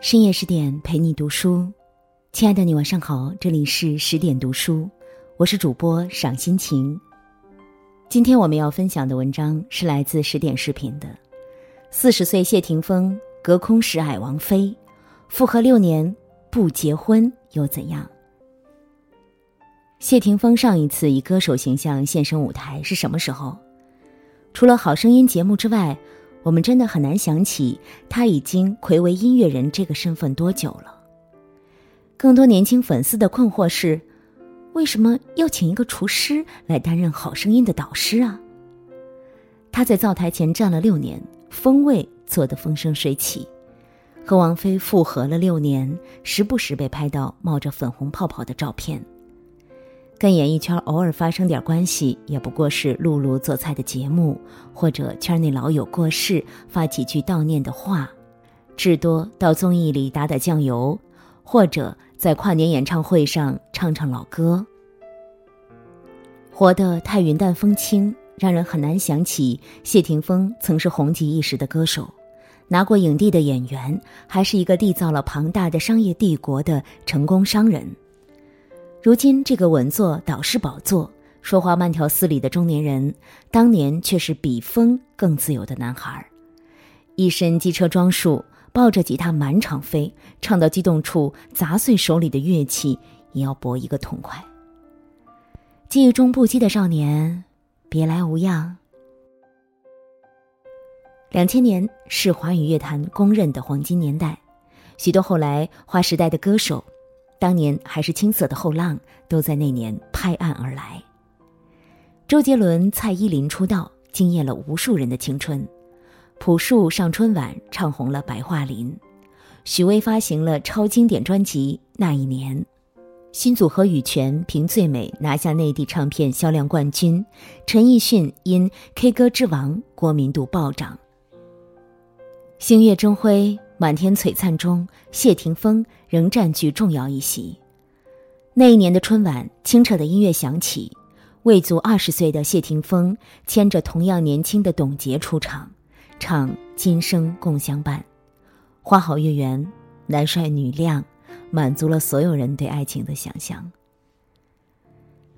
深夜十点陪你读书，亲爱的你晚上好，这里是十点读书，我是主播赏心情。今天我们要分享的文章是来自十点视频的，四十岁谢霆锋隔空示爱王菲，复合六年不结婚又怎样？谢霆锋上一次以歌手形象现身舞台是什么时候？除了《好声音》节目之外。我们真的很难想起他已经魁为音乐人这个身份多久了。更多年轻粉丝的困惑是：为什么要请一个厨师来担任《好声音》的导师啊？他在灶台前站了六年，风味做得风生水起，和王菲复合了六年，时不时被拍到冒着粉红泡泡的照片。跟演艺圈偶尔发生点关系，也不过是露露做菜的节目，或者圈内老友过世发几句悼念的话，至多到综艺里打打酱油，或者在跨年演唱会上唱唱老歌。活得太云淡风轻，让人很难想起谢霆锋曾是红极一时的歌手，拿过影帝的演员，还是一个缔造了庞大的商业帝国的成功商人。如今这个稳坐导师宝座、说话慢条斯理的中年人，当年却是比风更自由的男孩一身机车装束，抱着吉他满场飞，唱到激动处砸碎手里的乐器，也要搏一个痛快。记忆中不羁的少年，别来无恙。两千年是华语乐坛公认的黄金年代，许多后来划时代的歌手。当年还是青涩的后浪，都在那年拍案而来。周杰伦、蔡依林出道，惊艳了无数人的青春；朴树上春晚，唱红了白桦林；许巍发行了超经典专辑《那一年》；新组合羽泉凭《最美》拿下内地唱片销量冠军；陈奕迅因《K 歌之王》国民度暴涨。星月争辉。满天璀璨中，谢霆锋仍占据重要一席。那一年的春晚，清澈的音乐响起，未足二十岁的谢霆锋牵着同样年轻的董洁出场，唱《今生共相伴》，花好月圆，男帅女靓，满足了所有人对爱情的想象。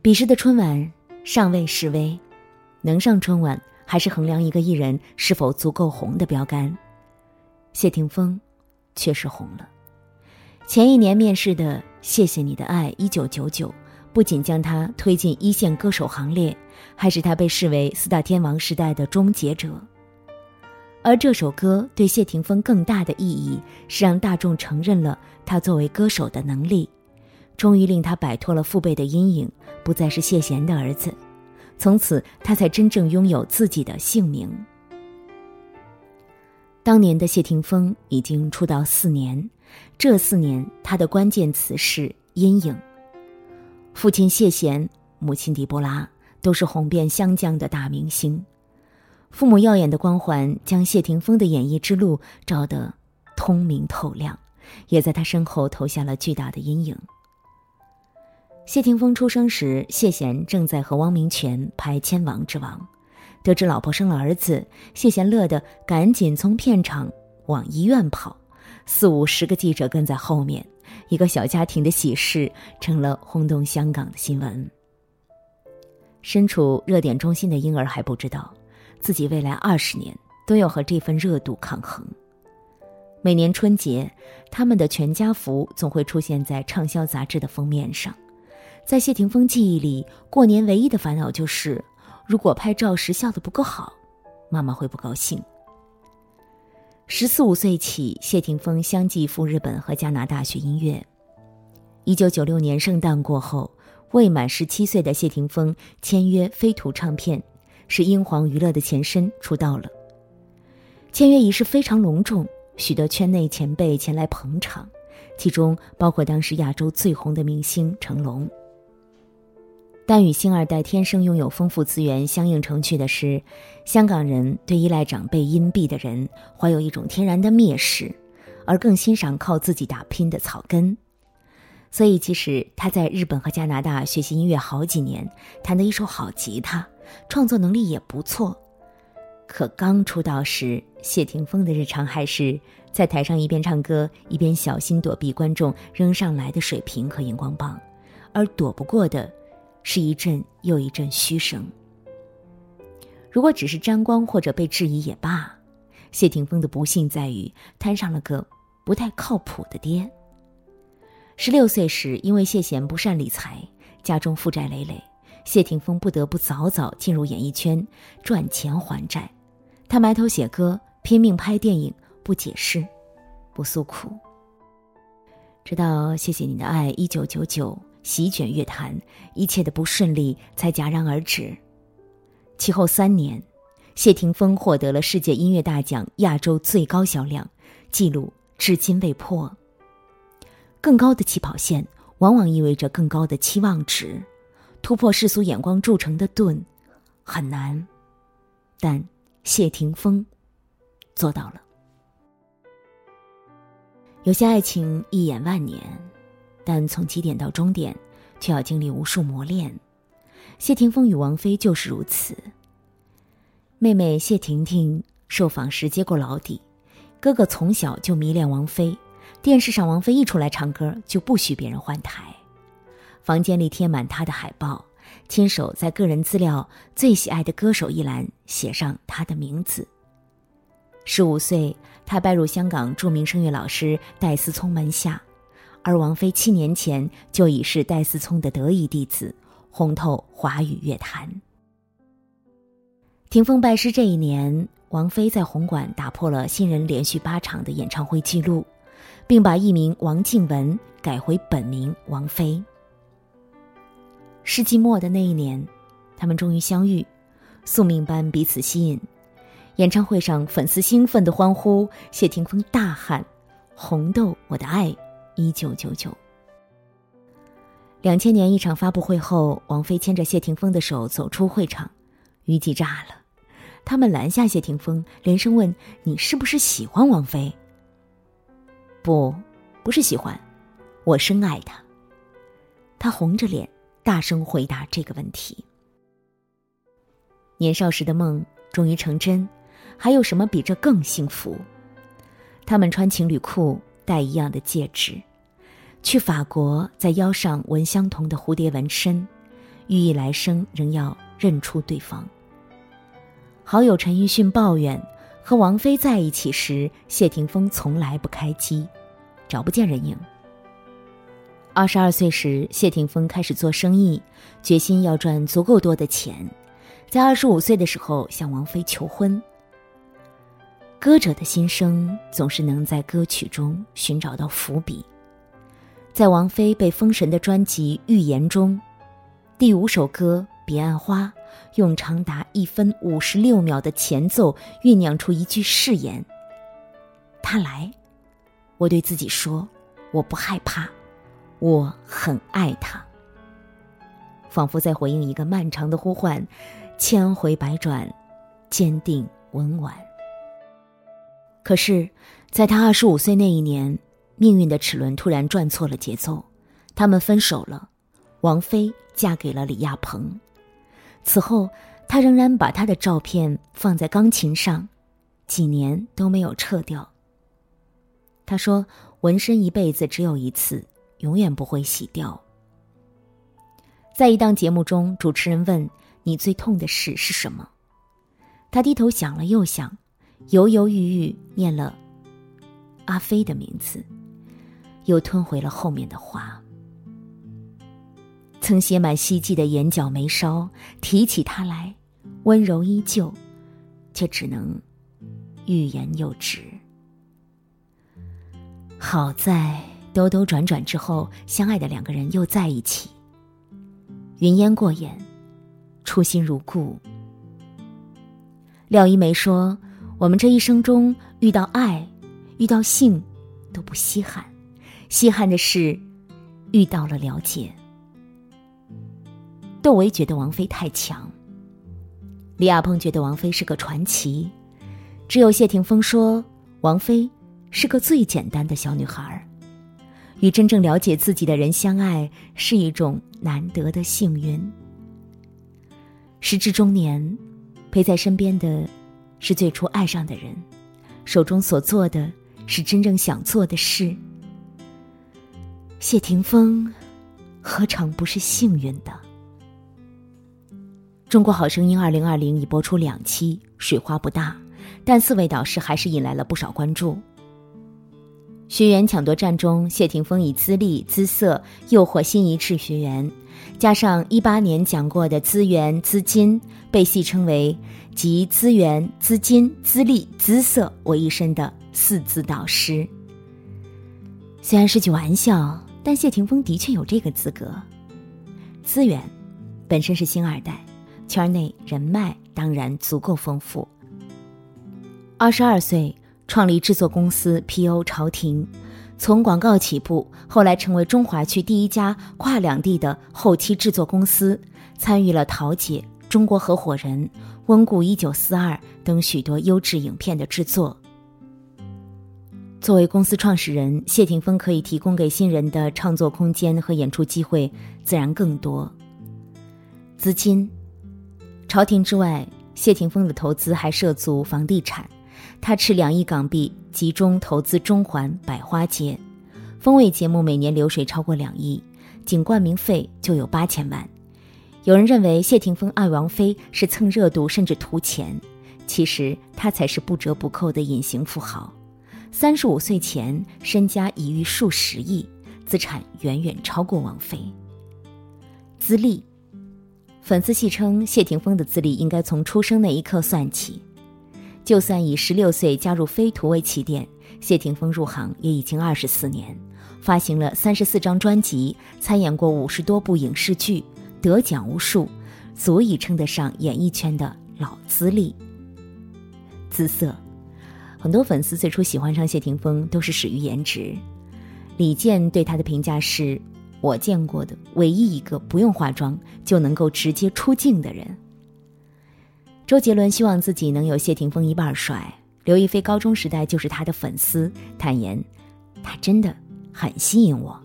彼时的春晚尚未示威，能上春晚还是衡量一个艺人是否足够红的标杆。谢霆锋，确实红了。前一年面试的《谢谢你的爱》一九九九，不仅将他推进一线歌手行列，还使他被视为四大天王时代的终结者。而这首歌对谢霆锋更大的意义，是让大众承认了他作为歌手的能力，终于令他摆脱了父辈的阴影，不再是谢贤的儿子。从此，他才真正拥有自己的姓名。当年的谢霆锋已经出道四年，这四年他的关键词是阴影。父亲谢贤，母亲狄波拉都是红遍湘江的大明星，父母耀眼的光环将谢霆锋的演艺之路照得通明透亮，也在他身后投下了巨大的阴影。谢霆锋出生时，谢贤正在和汪明荃拍《千王之王》。得知老婆生了儿子，谢贤乐得赶紧从片场往医院跑，四五十个记者跟在后面，一个小家庭的喜事成了轰动香港的新闻。身处热点中心的婴儿还不知道，自己未来二十年都要和这份热度抗衡。每年春节，他们的全家福总会出现在畅销杂志的封面上。在谢霆锋记忆里，过年唯一的烦恼就是。如果拍照时笑得不够好，妈妈会不高兴。十四五岁起，谢霆锋相继赴日本和加拿大学音乐。一九九六年圣诞过后，未满十七岁的谢霆锋签约飞图唱片，是英皇娱乐的前身，出道了。签约仪式非常隆重，许多圈内前辈前来捧场，其中包括当时亚洲最红的明星成龙。但与星二代天生拥有丰富资源相映成趣的是，香港人对依赖长辈荫庇的人怀有一种天然的蔑视，而更欣赏靠自己打拼的草根。所以，即使他在日本和加拿大学习音乐好几年，弹得一手好吉他，创作能力也不错，可刚出道时谢霆锋的日常还是在台上一边唱歌一边小心躲避观众扔上来的水瓶和荧光棒，而躲不过的，是一阵又一阵嘘声。如果只是沾光或者被质疑也罢，谢霆锋的不幸在于摊上了个不太靠谱的爹。十六岁时，因为谢贤不善理财，家中负债累累，谢霆锋不得不早早进入演艺圈赚钱还债。他埋头写歌，拼命拍电影，不解释，不诉苦。直到《谢谢你的爱》一九九九席卷乐坛，一切的不顺利才戛然而止。其后三年，谢霆锋获得了世界音乐大奖亚洲最高销量，记录至今未破。更高的起跑线，往往意味着更高的期望值，突破世俗眼光铸成的盾，很难。但谢霆锋做到了。有些爱情一眼万年，但从起点到终点，却要经历无数磨练。谢霆锋与王菲就是如此。妹妹谢婷婷受访时接过老底，哥哥从小就迷恋王菲，电视上王菲一出来唱歌就不许别人换台，房间里贴满她的海报，亲手在个人资料最喜爱的歌手一栏写上她的名字。十五岁，她拜入香港著名声乐老师戴思聪门下，而王菲七年前就已是戴思聪的得意弟子。红透华语乐坛。霆锋拜师这一年，王菲在红馆打破了新人连续八场的演唱会记录，并把艺名王静雯改回本名王菲。世纪末的那一年，他们终于相遇，宿命般彼此吸引。演唱会上，粉丝兴奋的欢呼，谢霆锋大喊：“红豆，我的爱，一九九九。”两千年一场发布会后，王菲牵着谢霆锋的手走出会场，虞姬炸了。他们拦下谢霆锋，连声问：“你是不是喜欢王菲？”“不，不是喜欢，我深爱她。”他红着脸大声回答这个问题。年少时的梦终于成真，还有什么比这更幸福？他们穿情侣裤，戴一样的戒指。去法国，在腰上纹相同的蝴蝶纹身，寓意来生仍要认出对方。好友陈奕迅抱怨，和王菲在一起时，谢霆锋从来不开机，找不见人影。二十二岁时，谢霆锋开始做生意，决心要赚足够多的钱，在二十五岁的时候向王菲求婚。歌者的心声，总是能在歌曲中寻找到伏笔。在王菲被封神的专辑《预言》中，第五首歌《彼岸花》用长达一分五十六秒的前奏酝酿出一句誓言：“他来，我对自己说，我不害怕，我很爱他。”仿佛在回应一个漫长的呼唤，千回百转，坚定稳婉。可是，在他二十五岁那一年。命运的齿轮突然转错了节奏，他们分手了。王菲嫁给了李亚鹏。此后，他仍然把他的照片放在钢琴上，几年都没有撤掉。他说：“纹身一辈子只有一次，永远不会洗掉。”在一档节目中，主持人问：“你最痛的事是什么？”他低头想了又想，犹犹豫豫念了阿飞的名字。又吞回了后面的话。曾写满希冀的眼角眉梢，提起他来，温柔依旧，却只能欲言又止。好在兜兜转转之后，相爱的两个人又在一起。云烟过眼，初心如故。廖一梅说：“我们这一生中遇到爱，遇到性，都不稀罕。”稀罕的是，遇到了了解。窦唯觉得王菲太强，李亚鹏觉得王菲是个传奇，只有谢霆锋说王菲是个最简单的小女孩与真正了解自己的人相爱是一种难得的幸运。时至中年，陪在身边的，是最初爱上的人，手中所做的是真正想做的事。谢霆锋，何尝不是幸运的？中国好声音二零二零已播出两期，水花不大，但四位导师还是引来了不少关注。学员抢夺战中，谢霆锋以资历、姿色诱惑新一制学员，加上一八年讲过的资源、资金，被戏称为集资源、资金、资历、姿色为一身的四资导师。虽然是句玩笑。但谢霆锋的确有这个资格。资源本身是星二代，圈内人脉当然足够丰富。二十二岁创立制作公司 P.O. 朝廷，从广告起步，后来成为中华区第一家跨两地的后期制作公司，参与了《桃姐》《中国合伙人》《温故一九四二》等许多优质影片的制作。作为公司创始人，谢霆锋可以提供给新人的创作空间和演出机会自然更多。资金，朝廷之外，谢霆锋的投资还涉足房地产，他斥两亿港币集中投资中环百花街，风味节目每年流水超过两亿，仅冠名费就有八千万。有人认为谢霆锋爱王菲是蹭热度甚至图钱，其实他才是不折不扣的隐形富豪。三十五岁前，身家已逾数十亿，资产远远超过王菲。资历，粉丝戏称谢霆锋的资历应该从出生那一刻算起。就算以十六岁加入飞图为起点，谢霆锋入行也已经二十四年，发行了三十四张专辑，参演过五十多部影视剧，得奖无数，足以称得上演艺圈的老资历。姿色。很多粉丝最初喜欢上谢霆锋都是始于颜值，李健对他的评价是：我见过的唯一一个不用化妆就能够直接出镜的人。周杰伦希望自己能有谢霆锋一半帅，刘亦菲高中时代就是他的粉丝，坦言他真的很吸引我。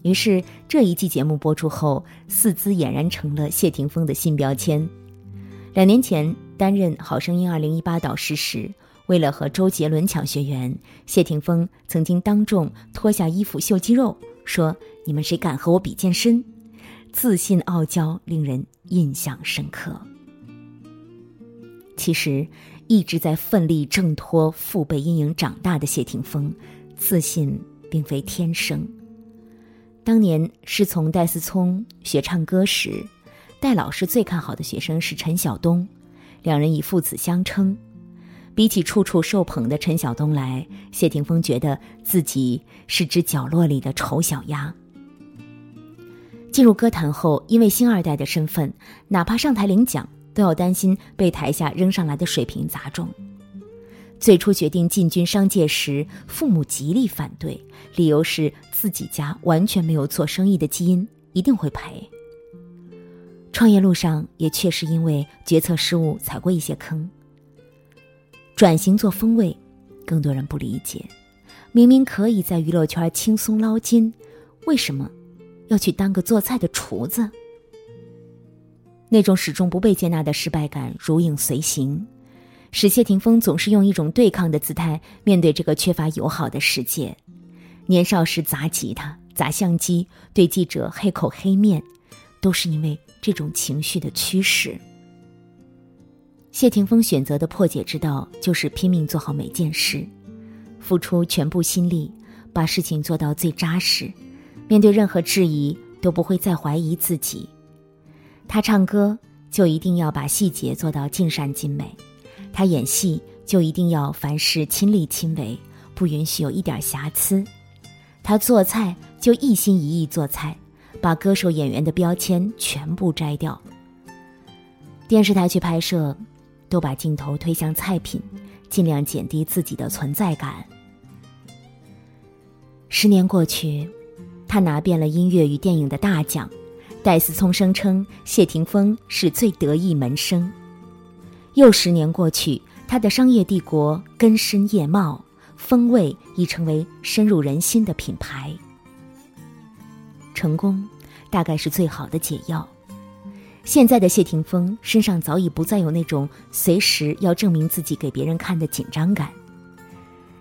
于是这一季节目播出后，四姿俨然成了谢霆锋的新标签。两年前担任《好声音》二零一八导师时。为了和周杰伦抢学员，谢霆锋曾经当众脱下衣服秀肌肉，说：“你们谁敢和我比健身？”自信傲娇，令人印象深刻。其实，一直在奋力挣脱父辈阴影长大的谢霆锋，自信并非天生。当年师从戴思聪学唱歌时，戴老师最看好的学生是陈晓东，两人以父子相称。比起处处受捧的陈晓东来，谢霆锋觉得自己是只角落里的丑小鸭。进入歌坛后，因为星二代的身份，哪怕上台领奖，都要担心被台下扔上来的水瓶砸中。最初决定进军商界时，父母极力反对，理由是自己家完全没有做生意的基因，一定会赔。创业路上也确实因为决策失误踩过一些坑。转型做风味，更多人不理解。明明可以在娱乐圈轻松捞金，为什么要去当个做菜的厨子？那种始终不被接纳的失败感如影随形，使谢霆锋总是用一种对抗的姿态面对这个缺乏友好的世界。年少时砸吉他、砸相机，对记者黑口黑面，都是因为这种情绪的驱使。谢霆锋选择的破解之道，就是拼命做好每件事，付出全部心力，把事情做到最扎实。面对任何质疑，都不会再怀疑自己。他唱歌就一定要把细节做到尽善尽美，他演戏就一定要凡事亲力亲为，不允许有一点瑕疵。他做菜就一心一意做菜，把歌手演员的标签全部摘掉。电视台去拍摄。都把镜头推向菜品，尽量减低自己的存在感。十年过去，他拿遍了音乐与电影的大奖。戴思聪声称谢霆锋是最得意门生。又十年过去，他的商业帝国根深叶茂，风味已成为深入人心的品牌。成功，大概是最好的解药。现在的谢霆锋身上早已不再有那种随时要证明自己给别人看的紧张感，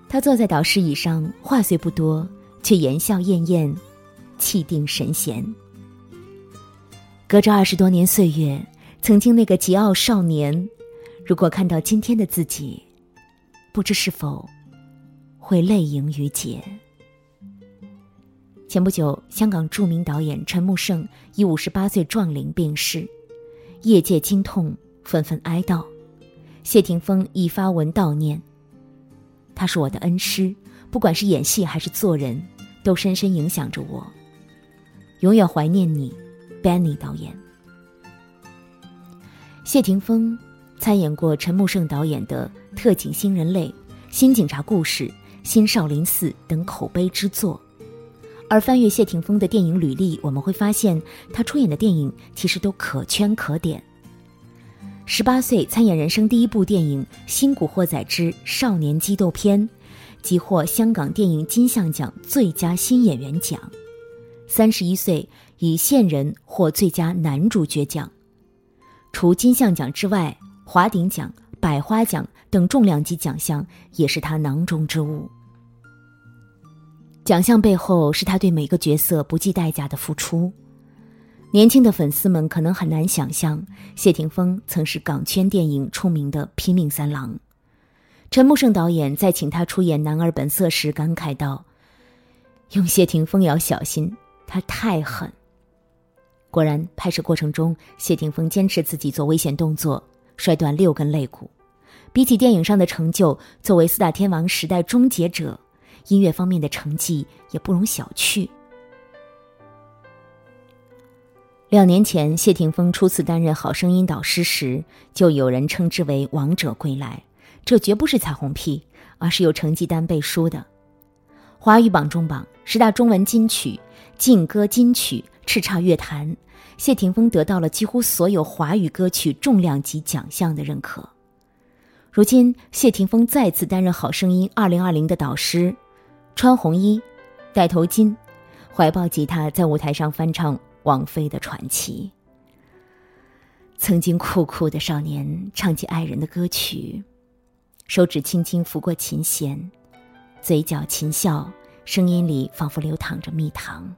他坐在导师椅上，话虽不多，却言笑晏晏，气定神闲。隔着二十多年岁月，曾经那个桀骜少年，如果看到今天的自己，不知是否会泪盈于睫。前不久，香港著名导演陈木胜以五十八岁壮龄病逝，业界惊痛，纷纷哀悼。谢霆锋已发文悼念。他是我的恩师，不管是演戏还是做人，都深深影响着我。永远怀念你，Benny 导演。谢霆锋参演过陈木胜导演的《特警新人类》《新警察故事》《新少林寺》等口碑之作。而翻阅谢霆锋的电影履历，我们会发现他出演的电影其实都可圈可点。十八岁参演人生第一部电影《新古惑仔之少年激斗片》，即获香港电影金像奖最佳新演员奖。三十一岁以《线人》获最佳男主角奖。除金像奖之外，华鼎奖、百花奖等重量级奖项也是他囊中之物。奖项背后是他对每个角色不计代价的付出。年轻的粉丝们可能很难想象，谢霆锋曾是港圈电影出名的拼命三郎。陈木胜导演在请他出演《男儿本色》时感慨道：“用谢霆锋要小心，他太狠。”果然，拍摄过程中，谢霆锋坚持自己做危险动作，摔断六根肋骨。比起电影上的成就，作为四大天王时代终结者。音乐方面的成绩也不容小觑。两年前，谢霆锋初次担任《好声音》导师时，就有人称之为“王者归来”。这绝不是彩虹屁，而是有成绩单背书的。华语榜中榜、十大中文金曲、劲歌金曲、叱咤乐坛，谢霆锋得到了几乎所有华语歌曲重量级奖项的认可。如今，谢霆锋再次担任《好声音》二零二零的导师。穿红衣，戴头巾，怀抱吉他，在舞台上翻唱王菲的传奇。曾经酷酷的少年，唱起爱人的歌曲，手指轻轻拂过琴弦，嘴角噙笑，声音里仿佛流淌着蜜糖。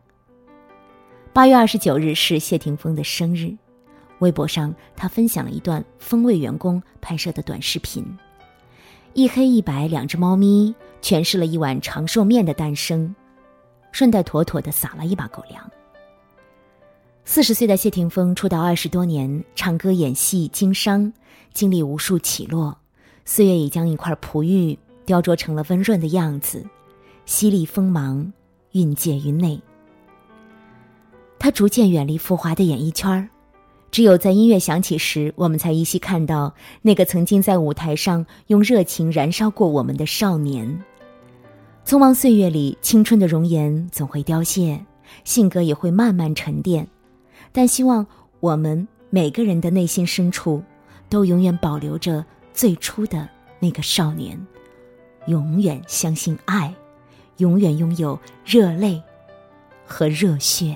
八月二十九日是谢霆锋的生日，微博上他分享了一段风味员工拍摄的短视频。一黑一白两只猫咪诠释了一碗长寿面的诞生，顺带妥妥的撒了一把狗粮。四十岁的谢霆锋出道二十多年，唱歌、演戏、经商，经历无数起落，岁月已将一块璞玉雕琢成了温润的样子，犀利锋芒蕴藉于内。他逐渐远离浮华的演艺圈儿。只有在音乐响起时，我们才依稀看到那个曾经在舞台上用热情燃烧过我们的少年。匆忙岁月里，青春的容颜总会凋谢，性格也会慢慢沉淀。但希望我们每个人的内心深处，都永远保留着最初的那个少年，永远相信爱，永远拥有热泪和热血。